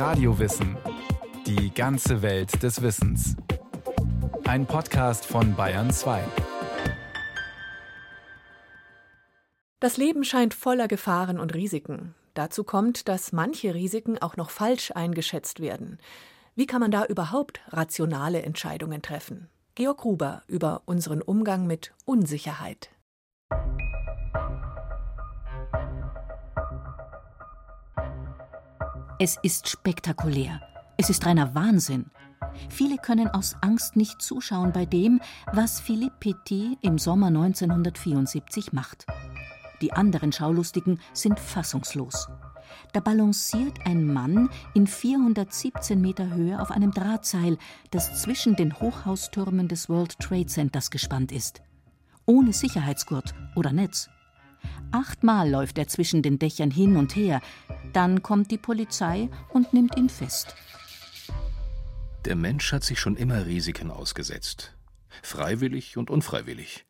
Radiowissen. Die ganze Welt des Wissens. Ein Podcast von Bayern 2. Das Leben scheint voller Gefahren und Risiken. Dazu kommt, dass manche Risiken auch noch falsch eingeschätzt werden. Wie kann man da überhaupt rationale Entscheidungen treffen? Georg Gruber über unseren Umgang mit Unsicherheit. Es ist spektakulär. Es ist reiner Wahnsinn. Viele können aus Angst nicht zuschauen bei dem, was Philippe Petit im Sommer 1974 macht. Die anderen Schaulustigen sind fassungslos. Da balanciert ein Mann in 417 Meter Höhe auf einem Drahtseil, das zwischen den Hochhaustürmen des World Trade Centers gespannt ist. Ohne Sicherheitsgurt oder Netz. Achtmal läuft er zwischen den Dächern hin und her. Dann kommt die Polizei und nimmt ihn fest. Der Mensch hat sich schon immer Risiken ausgesetzt. Freiwillig und unfreiwillig.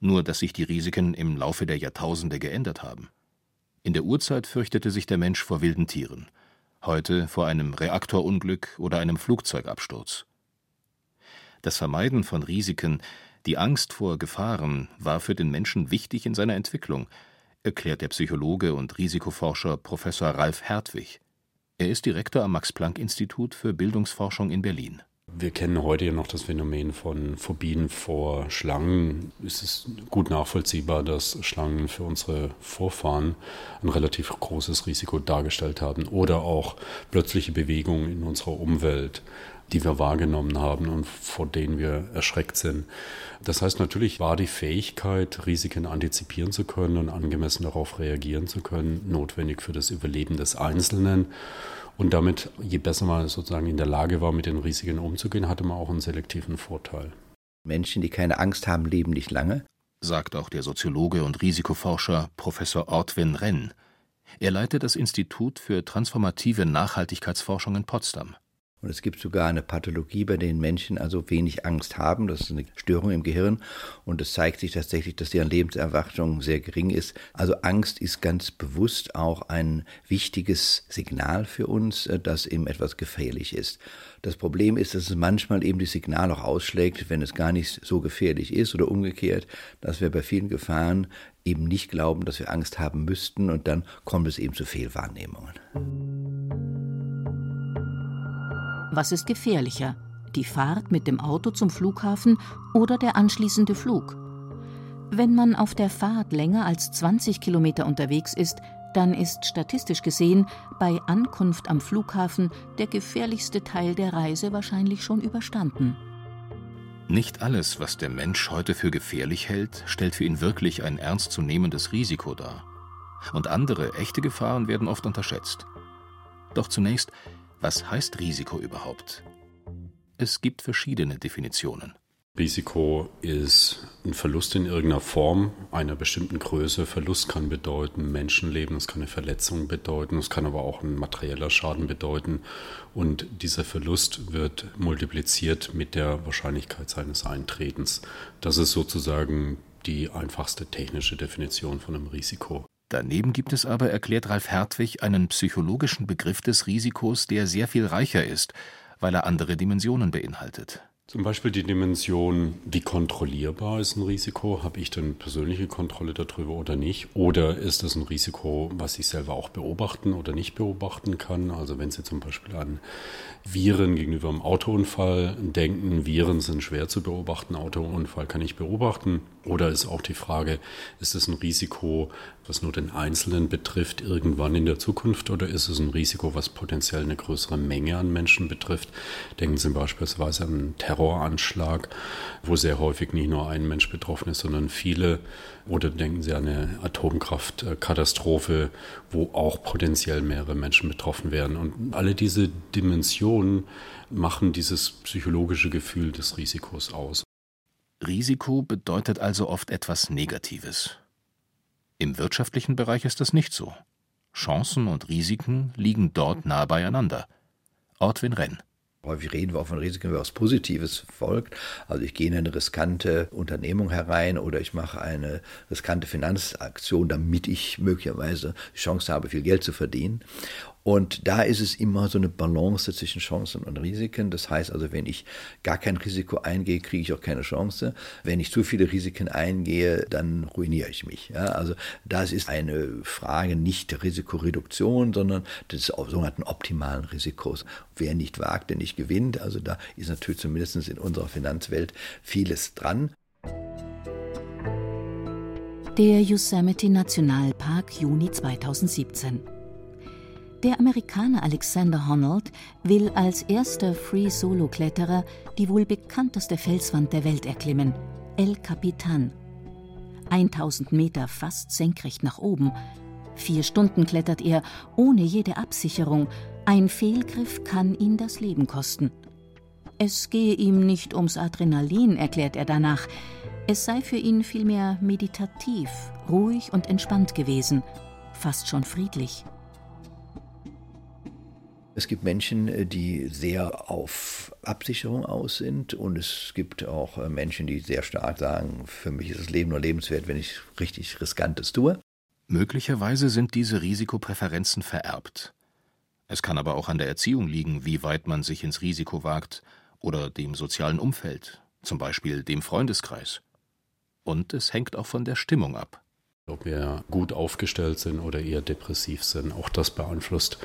Nur, dass sich die Risiken im Laufe der Jahrtausende geändert haben. In der Urzeit fürchtete sich der Mensch vor wilden Tieren. Heute vor einem Reaktorunglück oder einem Flugzeugabsturz. Das Vermeiden von Risiken die Angst vor Gefahren war für den Menschen wichtig in seiner Entwicklung, erklärt der Psychologe und Risikoforscher Professor Ralf Hertwig. Er ist Direktor am Max-Planck-Institut für Bildungsforschung in Berlin. Wir kennen heute ja noch das Phänomen von Phobien vor Schlangen. Es ist gut nachvollziehbar, dass Schlangen für unsere Vorfahren ein relativ großes Risiko dargestellt haben oder auch plötzliche Bewegungen in unserer Umwelt die wir wahrgenommen haben und vor denen wir erschreckt sind. Das heißt, natürlich war die Fähigkeit, Risiken antizipieren zu können und angemessen darauf reagieren zu können, notwendig für das Überleben des Einzelnen. Und damit, je besser man sozusagen in der Lage war, mit den Risiken umzugehen, hatte man auch einen selektiven Vorteil. Menschen, die keine Angst haben, leben nicht lange, sagt auch der Soziologe und Risikoforscher Professor Ortwin Renn. Er leitet das Institut für transformative Nachhaltigkeitsforschung in Potsdam. Und es gibt sogar eine Pathologie, bei denen Menschen also wenig Angst haben. Das ist eine Störung im Gehirn. Und es zeigt sich tatsächlich, dass deren Lebenserwartung sehr gering ist. Also Angst ist ganz bewusst auch ein wichtiges Signal für uns, äh, dass eben etwas gefährlich ist. Das Problem ist, dass es manchmal eben das Signal auch ausschlägt, wenn es gar nicht so gefährlich ist oder umgekehrt, dass wir bei vielen Gefahren eben nicht glauben, dass wir Angst haben müssten und dann kommt es eben zu Fehlwahrnehmungen. Was ist gefährlicher? Die Fahrt mit dem Auto zum Flughafen oder der anschließende Flug? Wenn man auf der Fahrt länger als 20 Kilometer unterwegs ist, dann ist statistisch gesehen bei Ankunft am Flughafen der gefährlichste Teil der Reise wahrscheinlich schon überstanden. Nicht alles, was der Mensch heute für gefährlich hält, stellt für ihn wirklich ein ernstzunehmendes Risiko dar. Und andere, echte Gefahren werden oft unterschätzt. Doch zunächst, was heißt Risiko überhaupt? Es gibt verschiedene Definitionen. Risiko ist ein Verlust in irgendeiner Form einer bestimmten Größe. Verlust kann bedeuten Menschenleben, es kann eine Verletzung bedeuten, es kann aber auch ein materieller Schaden bedeuten. Und dieser Verlust wird multipliziert mit der Wahrscheinlichkeit seines Eintretens. Das ist sozusagen die einfachste technische Definition von einem Risiko. Daneben gibt es aber, erklärt Ralf Hertwig, einen psychologischen Begriff des Risikos, der sehr viel reicher ist, weil er andere Dimensionen beinhaltet. Zum Beispiel die Dimension, wie kontrollierbar ist ein Risiko? Habe ich denn persönliche Kontrolle darüber oder nicht? Oder ist das ein Risiko, was ich selber auch beobachten oder nicht beobachten kann? Also wenn Sie zum Beispiel an Viren gegenüber einem Autounfall denken, Viren sind schwer zu beobachten, Autounfall kann ich beobachten. Oder ist auch die Frage, ist es ein Risiko, was nur den Einzelnen betrifft, irgendwann in der Zukunft, oder ist es ein Risiko, was potenziell eine größere Menge an Menschen betrifft? Denken Sie beispielsweise an einen Terroranschlag, wo sehr häufig nicht nur ein Mensch betroffen ist, sondern viele. Oder denken Sie an eine Atomkraftkatastrophe, wo auch potenziell mehrere Menschen betroffen wären. Und alle diese Dimensionen machen dieses psychologische Gefühl des Risikos aus. Risiko bedeutet also oft etwas Negatives. Im wirtschaftlichen Bereich ist das nicht so. Chancen und Risiken liegen dort nah beieinander. Ortwin Renn Häufig reden wir auch von Risiken, was Positives folgt. Also ich gehe in eine riskante Unternehmung herein oder ich mache eine riskante Finanzaktion, damit ich möglicherweise die Chance habe, viel Geld zu verdienen. Und da ist es immer so eine Balance zwischen Chancen und Risiken. Das heißt also, wenn ich gar kein Risiko eingehe, kriege ich auch keine Chance. Wenn ich zu viele Risiken eingehe, dann ruiniere ich mich. Ja, also das ist eine Frage nicht der Risikoreduktion, sondern des sogenannten optimalen Risikos. Wer nicht wagt, der nicht gewinnt. Also da ist natürlich zumindest in unserer Finanzwelt vieles dran. Der Yosemite Nationalpark Juni 2017. Der Amerikaner Alexander Honnold will als erster Free-Solo-Kletterer die wohl bekannteste Felswand der Welt erklimmen, El Capitan. 1000 Meter fast senkrecht nach oben. Vier Stunden klettert er, ohne jede Absicherung. Ein Fehlgriff kann ihn das Leben kosten. Es gehe ihm nicht ums Adrenalin, erklärt er danach. Es sei für ihn vielmehr meditativ, ruhig und entspannt gewesen, fast schon friedlich. Es gibt Menschen, äh, die sehr auf Absicherung aus sind und es gibt auch äh, Menschen, die sehr stark sagen, für mich ist das Leben nur lebenswert, wenn ich richtig Riskantes tue. Möglicherweise sind diese Risikopräferenzen vererbt. Es kann aber auch an der Erziehung liegen, wie weit man sich ins Risiko wagt oder dem sozialen Umfeld, zum Beispiel dem Freundeskreis. Und es hängt auch von der Stimmung ab ob wir gut aufgestellt sind oder eher depressiv sind. Auch das beeinflusst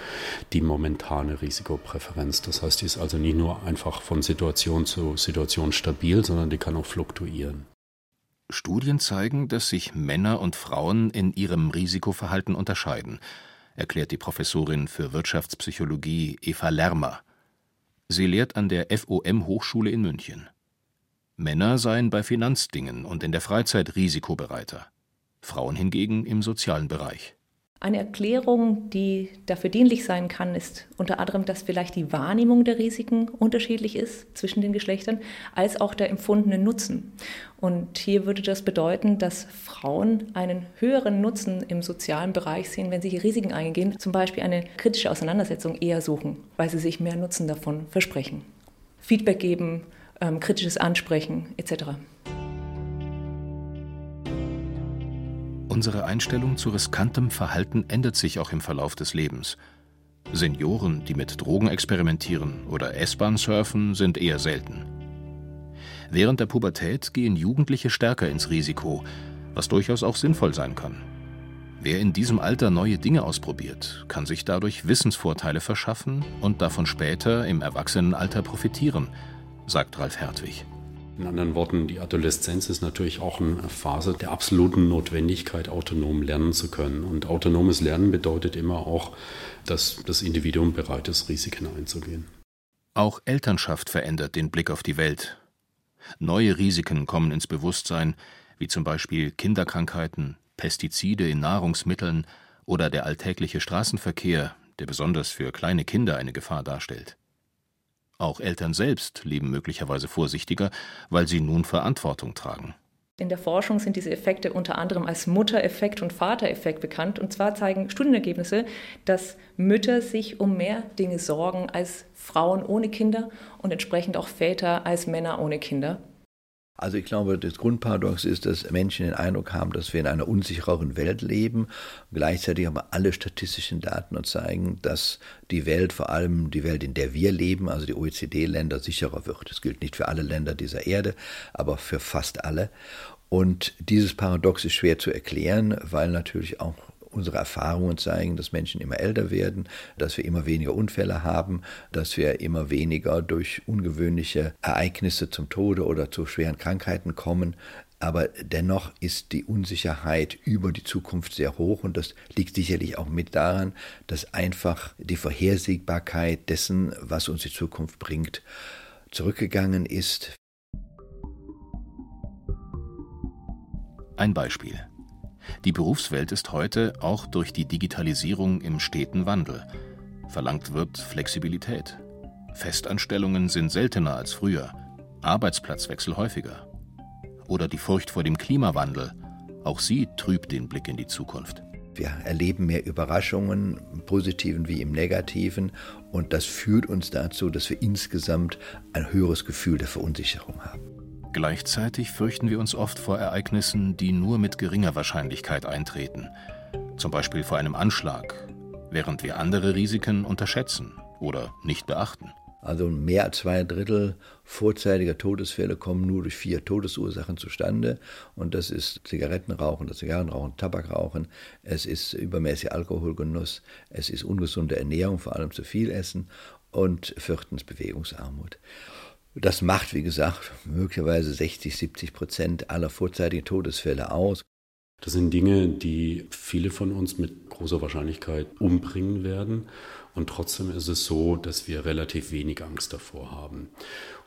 die momentane Risikopräferenz. Das heißt, die ist also nicht nur einfach von Situation zu Situation stabil, sondern die kann auch fluktuieren. Studien zeigen, dass sich Männer und Frauen in ihrem Risikoverhalten unterscheiden, erklärt die Professorin für Wirtschaftspsychologie Eva Lermer. Sie lehrt an der FOM Hochschule in München. Männer seien bei Finanzdingen und in der Freizeit risikobereiter. Frauen hingegen im sozialen Bereich. Eine Erklärung, die dafür dienlich sein kann, ist unter anderem, dass vielleicht die Wahrnehmung der Risiken unterschiedlich ist zwischen den Geschlechtern, als auch der empfundene Nutzen. Und hier würde das bedeuten, dass Frauen einen höheren Nutzen im sozialen Bereich sehen, wenn sie hier Risiken eingehen, zum Beispiel eine kritische Auseinandersetzung eher suchen, weil sie sich mehr Nutzen davon versprechen. Feedback geben, ähm, kritisches Ansprechen etc. Unsere Einstellung zu riskantem Verhalten ändert sich auch im Verlauf des Lebens. Senioren, die mit Drogen experimentieren oder S-Bahn surfen, sind eher selten. Während der Pubertät gehen Jugendliche stärker ins Risiko, was durchaus auch sinnvoll sein kann. Wer in diesem Alter neue Dinge ausprobiert, kann sich dadurch Wissensvorteile verschaffen und davon später im Erwachsenenalter profitieren, sagt Ralf Hertwig. In anderen Worten, die Adoleszenz ist natürlich auch eine Phase der absoluten Notwendigkeit, autonom lernen zu können. Und autonomes Lernen bedeutet immer auch, dass das Individuum bereit ist, Risiken einzugehen. Auch Elternschaft verändert den Blick auf die Welt. Neue Risiken kommen ins Bewusstsein, wie zum Beispiel Kinderkrankheiten, Pestizide in Nahrungsmitteln oder der alltägliche Straßenverkehr, der besonders für kleine Kinder eine Gefahr darstellt. Auch Eltern selbst leben möglicherweise vorsichtiger, weil sie nun Verantwortung tragen. In der Forschung sind diese Effekte unter anderem als Muttereffekt und Vatereffekt bekannt. Und zwar zeigen Studienergebnisse, dass Mütter sich um mehr Dinge sorgen als Frauen ohne Kinder und entsprechend auch Väter als Männer ohne Kinder. Also ich glaube, das Grundparadox ist, dass Menschen den Eindruck haben, dass wir in einer unsichereren Welt leben. Gleichzeitig aber alle statistischen Daten uns zeigen, dass die Welt, vor allem die Welt, in der wir leben, also die OECD-Länder, sicherer wird. Das gilt nicht für alle Länder dieser Erde, aber für fast alle. Und dieses Paradox ist schwer zu erklären, weil natürlich auch Unsere Erfahrungen zeigen, dass Menschen immer älter werden, dass wir immer weniger Unfälle haben, dass wir immer weniger durch ungewöhnliche Ereignisse zum Tode oder zu schweren Krankheiten kommen. Aber dennoch ist die Unsicherheit über die Zukunft sehr hoch und das liegt sicherlich auch mit daran, dass einfach die Vorhersehbarkeit dessen, was uns die Zukunft bringt, zurückgegangen ist. Ein Beispiel. Die Berufswelt ist heute auch durch die Digitalisierung im steten Wandel. Verlangt wird Flexibilität. Festanstellungen sind seltener als früher, Arbeitsplatzwechsel häufiger. Oder die Furcht vor dem Klimawandel. Auch sie trübt den Blick in die Zukunft. Wir erleben mehr Überraschungen, im positiven wie im negativen, und das führt uns dazu, dass wir insgesamt ein höheres Gefühl der Verunsicherung haben. Gleichzeitig fürchten wir uns oft vor Ereignissen, die nur mit geringer Wahrscheinlichkeit eintreten. Zum Beispiel vor einem Anschlag. während wir andere Risiken unterschätzen oder nicht beachten. Also mehr als zwei Drittel vorzeitiger Todesfälle kommen nur durch vier Todesursachen zustande. Und das ist Zigarettenrauchen, das Zigarrenrauchen, Tabakrauchen, es ist übermäßiger Alkoholgenuss, es ist ungesunde Ernährung, vor allem zu viel Essen und viertens Bewegungsarmut. Das macht, wie gesagt, möglicherweise 60, 70 Prozent aller vorzeitigen Todesfälle aus. Das sind Dinge, die viele von uns mit großer Wahrscheinlichkeit umbringen werden. Und trotzdem ist es so, dass wir relativ wenig Angst davor haben.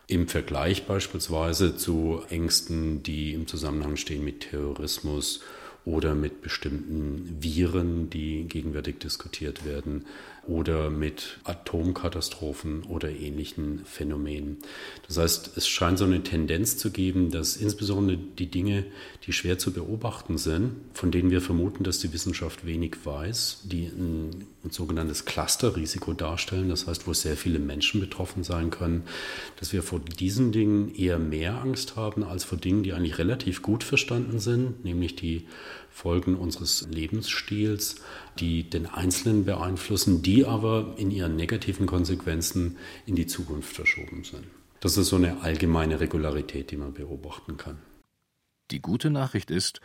Im Vergleich beispielsweise zu Ängsten, die im Zusammenhang stehen mit Terrorismus oder mit bestimmten Viren, die gegenwärtig diskutiert werden, oder mit Atomkatastrophen oder ähnlichen Phänomenen. Das heißt, es scheint so eine Tendenz zu geben, dass insbesondere die Dinge, die schwer zu beobachten sind, von denen wir vermuten, dass die Wissenschaft wenig weiß, die ein, ein sogenanntes Clusterrisiko darstellen, das heißt, wo sehr viele Menschen betroffen sein können, dass wir vor diesen Dingen eher mehr Angst haben als vor Dingen, die eigentlich relativ gut verstanden sind, nämlich die Folgen unseres Lebensstils, die den Einzelnen beeinflussen, die aber in ihren negativen Konsequenzen in die Zukunft verschoben sind. Das ist so eine allgemeine Regularität, die man beobachten kann. Die gute Nachricht ist,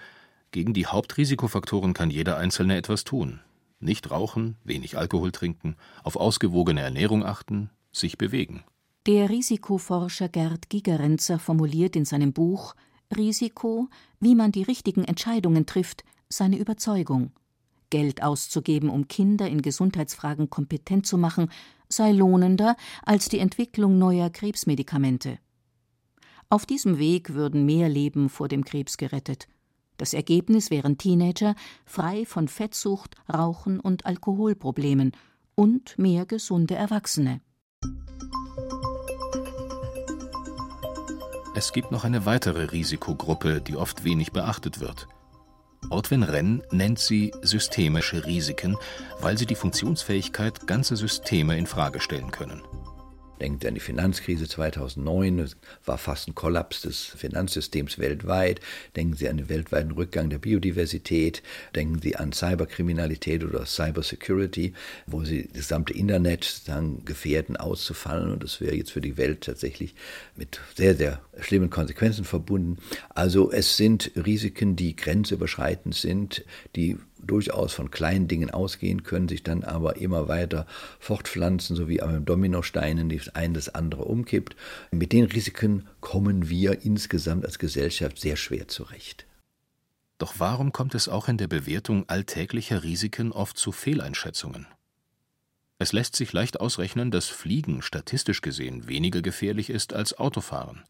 gegen die Hauptrisikofaktoren kann jeder Einzelne etwas tun. Nicht rauchen, wenig Alkohol trinken, auf ausgewogene Ernährung achten, sich bewegen. Der Risikoforscher Gerd Gigerenzer formuliert in seinem Buch Risiko, wie man die richtigen Entscheidungen trifft, seine Überzeugung. Geld auszugeben, um Kinder in Gesundheitsfragen kompetent zu machen, sei lohnender als die Entwicklung neuer Krebsmedikamente. Auf diesem Weg würden mehr Leben vor dem Krebs gerettet. Das Ergebnis wären Teenager frei von Fettsucht, Rauchen und Alkoholproblemen und mehr gesunde Erwachsene. Es gibt noch eine weitere Risikogruppe, die oft wenig beachtet wird. Ortwin Renn nennt sie systemische Risiken, weil sie die Funktionsfähigkeit ganzer Systeme in Frage stellen können. Denken Sie an die Finanzkrise 2009, es war fast ein Kollaps des Finanzsystems weltweit. Denken Sie an den weltweiten Rückgang der Biodiversität. Denken Sie an Cyberkriminalität oder Cybersecurity, wo Sie das gesamte Internet dann gefährden, auszufallen. Und das wäre jetzt für die Welt tatsächlich mit sehr, sehr schlimmen Konsequenzen verbunden. Also es sind Risiken, die grenzüberschreitend sind, die durchaus von kleinen Dingen ausgehen, können sich dann aber immer weiter fortpflanzen, so wie am Dominosteinen das eine das andere umkippt. Mit den Risiken kommen wir insgesamt als Gesellschaft sehr schwer zurecht. Doch warum kommt es auch in der Bewertung alltäglicher Risiken oft zu Fehleinschätzungen? Es lässt sich leicht ausrechnen, dass Fliegen statistisch gesehen weniger gefährlich ist als Autofahren.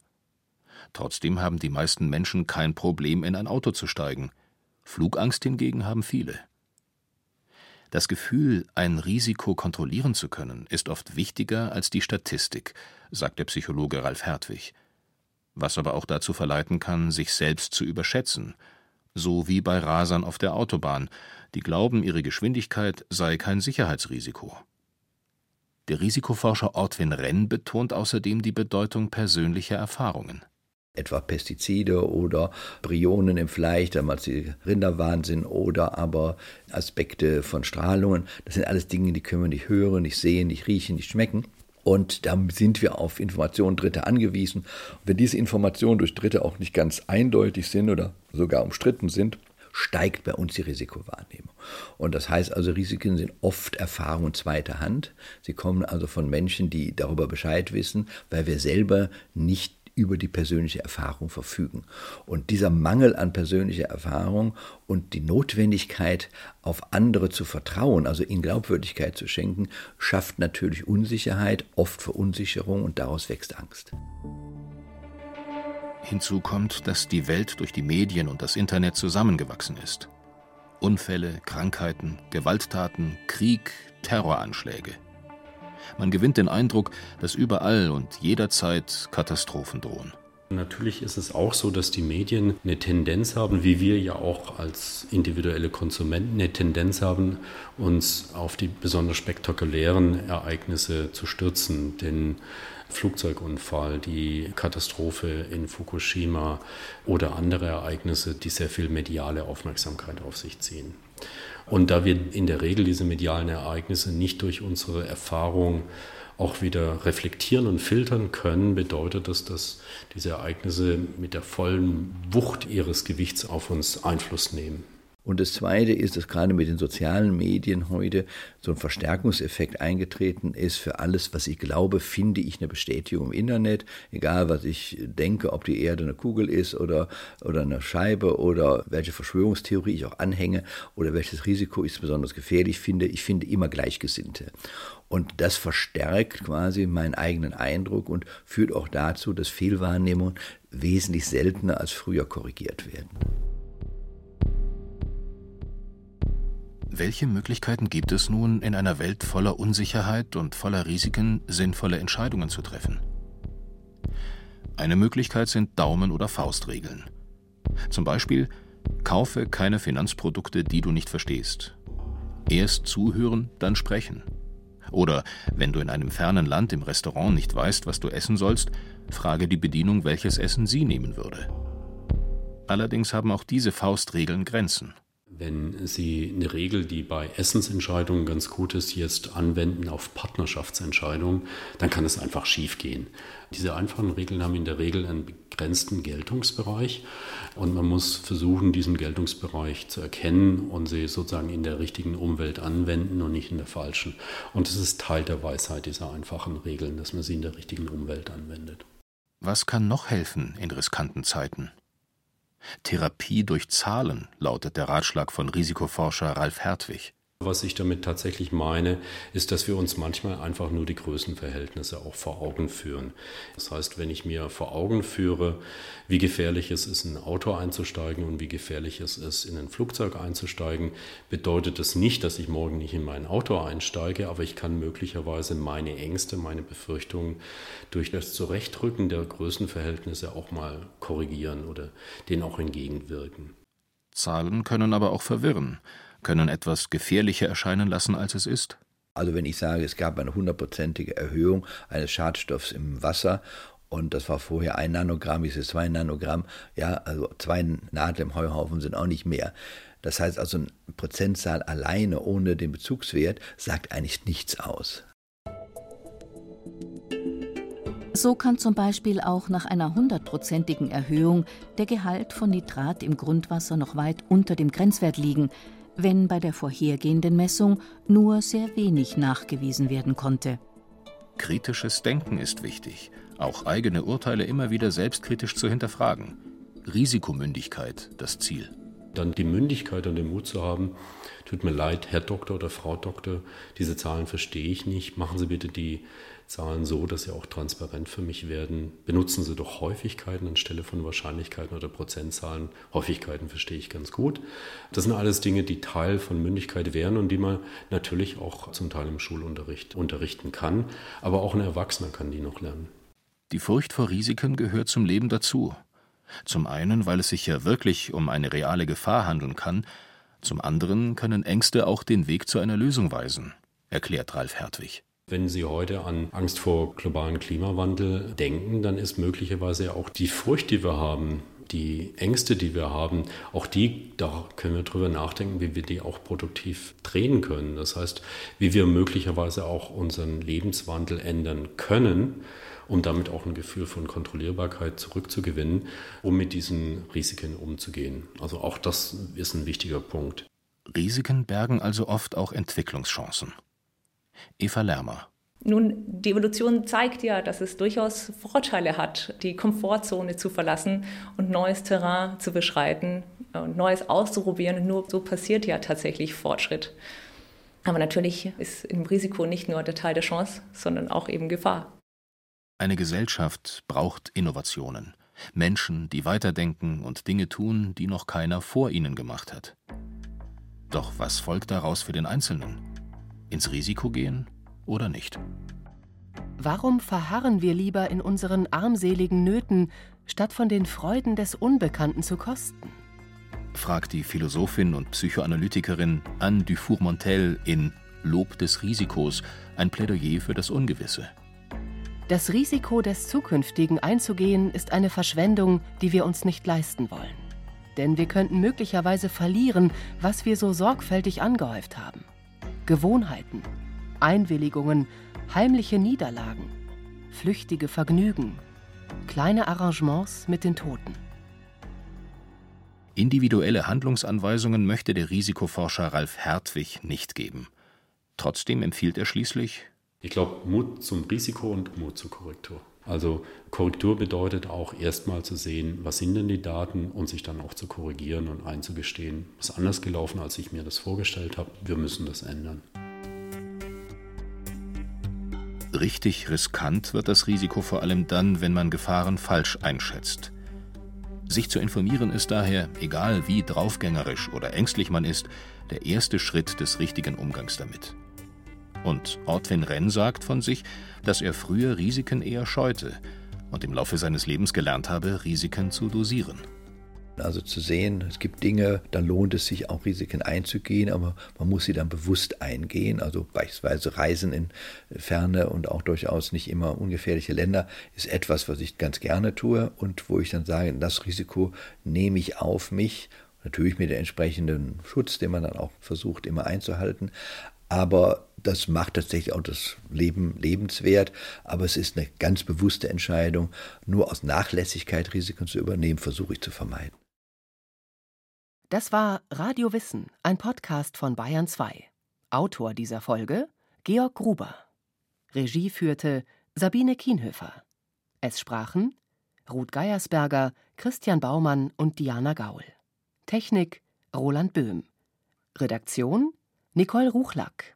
Trotzdem haben die meisten Menschen kein Problem, in ein Auto zu steigen – Flugangst hingegen haben viele. Das Gefühl, ein Risiko kontrollieren zu können, ist oft wichtiger als die Statistik, sagt der Psychologe Ralf Hertwig. Was aber auch dazu verleiten kann, sich selbst zu überschätzen, so wie bei Rasern auf der Autobahn, die glauben, ihre Geschwindigkeit sei kein Sicherheitsrisiko. Der Risikoforscher Ortwin Renn betont außerdem die Bedeutung persönlicher Erfahrungen etwa Pestizide oder Bryonen im Fleisch, damals die Rinderwahnsinn oder aber Aspekte von Strahlungen. Das sind alles Dinge, die können wir nicht hören, nicht sehen, nicht riechen, nicht schmecken. Und da sind wir auf Informationen Dritte angewiesen. Wenn diese Informationen durch Dritte auch nicht ganz eindeutig sind oder sogar umstritten sind, steigt bei uns die Risikowahrnehmung. Und das heißt also, Risiken sind oft Erfahrungen zweiter Hand. Sie kommen also von Menschen, die darüber Bescheid wissen, weil wir selber nicht über die persönliche Erfahrung verfügen. Und dieser Mangel an persönlicher Erfahrung und die Notwendigkeit, auf andere zu vertrauen, also ihnen Glaubwürdigkeit zu schenken, schafft natürlich Unsicherheit, oft Verunsicherung und daraus wächst Angst. Hinzu kommt, dass die Welt durch die Medien und das Internet zusammengewachsen ist. Unfälle, Krankheiten, Gewalttaten, Krieg, Terroranschläge. Man gewinnt den Eindruck, dass überall und jederzeit Katastrophen drohen. Natürlich ist es auch so, dass die Medien eine Tendenz haben, wie wir ja auch als individuelle Konsumenten eine Tendenz haben, uns auf die besonders spektakulären Ereignisse zu stürzen. Den Flugzeugunfall, die Katastrophe in Fukushima oder andere Ereignisse, die sehr viel mediale Aufmerksamkeit auf sich ziehen. Und da wir in der Regel diese medialen Ereignisse nicht durch unsere Erfahrung auch wieder reflektieren und filtern können, bedeutet das, dass diese Ereignisse mit der vollen Wucht ihres Gewichts auf uns Einfluss nehmen. Und das Zweite ist, dass gerade mit den sozialen Medien heute so ein Verstärkungseffekt eingetreten ist. Für alles, was ich glaube, finde ich eine Bestätigung im Internet. Egal, was ich denke, ob die Erde eine Kugel ist oder, oder eine Scheibe oder welche Verschwörungstheorie ich auch anhänge oder welches Risiko ich besonders gefährlich finde. Ich finde immer Gleichgesinnte. Und das verstärkt quasi meinen eigenen Eindruck und führt auch dazu, dass Fehlwahrnehmungen wesentlich seltener als früher korrigiert werden. Welche Möglichkeiten gibt es nun, in einer Welt voller Unsicherheit und voller Risiken sinnvolle Entscheidungen zu treffen? Eine Möglichkeit sind Daumen- oder Faustregeln. Zum Beispiel, kaufe keine Finanzprodukte, die du nicht verstehst. Erst zuhören, dann sprechen. Oder wenn du in einem fernen Land im Restaurant nicht weißt, was du essen sollst, frage die Bedienung, welches Essen sie nehmen würde. Allerdings haben auch diese Faustregeln Grenzen. Wenn Sie eine Regel, die bei Essensentscheidungen ganz gut ist, jetzt anwenden auf Partnerschaftsentscheidungen, dann kann es einfach schiefgehen. Diese einfachen Regeln haben in der Regel einen begrenzten Geltungsbereich und man muss versuchen, diesen Geltungsbereich zu erkennen und sie sozusagen in der richtigen Umwelt anwenden und nicht in der falschen. Und es ist Teil der Weisheit dieser einfachen Regeln, dass man sie in der richtigen Umwelt anwendet. Was kann noch helfen in riskanten Zeiten? Therapie durch Zahlen lautet der Ratschlag von Risikoforscher Ralf Hertwig. Was ich damit tatsächlich meine, ist, dass wir uns manchmal einfach nur die Größenverhältnisse auch vor Augen führen. Das heißt, wenn ich mir vor Augen führe, wie gefährlich es ist, in ein Auto einzusteigen und wie gefährlich es ist, in ein Flugzeug einzusteigen, bedeutet das nicht, dass ich morgen nicht in mein Auto einsteige, aber ich kann möglicherweise meine Ängste, meine Befürchtungen durch das Zurechtrücken der Größenverhältnisse auch mal korrigieren oder denen auch entgegenwirken. Zahlen können aber auch verwirren können etwas gefährlicher erscheinen lassen, als es ist? Also wenn ich sage, es gab eine hundertprozentige Erhöhung eines Schadstoffs im Wasser und das war vorher ein Nanogramm, ist es zwei Nanogramm, ja, also zwei Nadel im Heuhaufen sind auch nicht mehr. Das heißt also, eine Prozentzahl alleine ohne den Bezugswert sagt eigentlich nichts aus. So kann zum Beispiel auch nach einer hundertprozentigen Erhöhung der Gehalt von Nitrat im Grundwasser noch weit unter dem Grenzwert liegen, wenn bei der vorhergehenden Messung nur sehr wenig nachgewiesen werden konnte. Kritisches Denken ist wichtig, auch eigene Urteile immer wieder selbstkritisch zu hinterfragen. Risikomündigkeit das Ziel. Dann die Mündigkeit und den Mut zu haben, tut mir leid, Herr Doktor oder Frau Doktor, diese Zahlen verstehe ich nicht, machen Sie bitte die Zahlen so, dass sie auch transparent für mich werden. Benutzen Sie doch Häufigkeiten anstelle von Wahrscheinlichkeiten oder Prozentzahlen. Häufigkeiten verstehe ich ganz gut. Das sind alles Dinge, die Teil von Mündigkeit wären und die man natürlich auch zum Teil im Schulunterricht unterrichten kann. Aber auch ein Erwachsener kann die noch lernen. Die Furcht vor Risiken gehört zum Leben dazu. Zum einen, weil es sich ja wirklich um eine reale Gefahr handeln kann, zum anderen können Ängste auch den Weg zu einer Lösung weisen, erklärt Ralf Hertwig. Wenn Sie heute an Angst vor globalen Klimawandel denken, dann ist möglicherweise auch die Furcht, die wir haben, die Ängste, die wir haben, auch die, da können wir drüber nachdenken, wie wir die auch produktiv drehen können. Das heißt, wie wir möglicherweise auch unseren Lebenswandel ändern können, um damit auch ein Gefühl von Kontrollierbarkeit zurückzugewinnen, um mit diesen Risiken umzugehen. Also auch das ist ein wichtiger Punkt. Risiken bergen also oft auch Entwicklungschancen. Eva Lermer. Nun, die Evolution zeigt ja, dass es durchaus Vorteile hat, die Komfortzone zu verlassen und neues Terrain zu beschreiten und Neues auszuprobieren. Und nur so passiert ja tatsächlich Fortschritt. Aber natürlich ist im Risiko nicht nur der Teil der Chance, sondern auch eben Gefahr. Eine Gesellschaft braucht Innovationen. Menschen, die weiterdenken und Dinge tun, die noch keiner vor ihnen gemacht hat. Doch was folgt daraus für den Einzelnen? Ins Risiko gehen oder nicht. Warum verharren wir lieber in unseren armseligen Nöten, statt von den Freuden des Unbekannten zu kosten? fragt die Philosophin und Psychoanalytikerin Anne Dufour-Montel in Lob des Risikos, ein Plädoyer für das Ungewisse. Das Risiko des Zukünftigen einzugehen, ist eine Verschwendung, die wir uns nicht leisten wollen. Denn wir könnten möglicherweise verlieren, was wir so sorgfältig angehäuft haben. Gewohnheiten, Einwilligungen, heimliche Niederlagen, flüchtige Vergnügen, kleine Arrangements mit den Toten. Individuelle Handlungsanweisungen möchte der Risikoforscher Ralf Hertwig nicht geben. Trotzdem empfiehlt er schließlich Ich glaube, Mut zum Risiko und Mut zur Korrektur. Also Korrektur bedeutet auch erstmal zu sehen, was sind denn die Daten und sich dann auch zu korrigieren und einzugestehen, ist anders gelaufen, als ich mir das vorgestellt habe. Wir müssen das ändern. Richtig riskant wird das Risiko vor allem dann, wenn man Gefahren falsch einschätzt. Sich zu informieren ist daher, egal wie draufgängerisch oder ängstlich man ist, der erste Schritt des richtigen Umgangs damit. Und Ortwin Renn sagt von sich, dass er früher Risiken eher scheute und im Laufe seines Lebens gelernt habe, Risiken zu dosieren. Also zu sehen, es gibt Dinge, da lohnt es sich auch Risiken einzugehen, aber man muss sie dann bewusst eingehen. Also beispielsweise Reisen in ferne und auch durchaus nicht immer ungefährliche Länder ist etwas, was ich ganz gerne tue und wo ich dann sage, das Risiko nehme ich auf mich. Natürlich mit dem entsprechenden Schutz, den man dann auch versucht immer einzuhalten. Aber das macht tatsächlich auch das Leben lebenswert. Aber es ist eine ganz bewusste Entscheidung. Nur aus Nachlässigkeit Risiken zu übernehmen, versuche ich zu vermeiden. Das war Radio Wissen, ein Podcast von Bayern 2. Autor dieser Folge Georg Gruber. Regie führte Sabine Kienhöfer. Es sprachen Ruth Geiersberger, Christian Baumann und Diana Gaul. Technik Roland Böhm. Redaktion Nicole Ruchlack.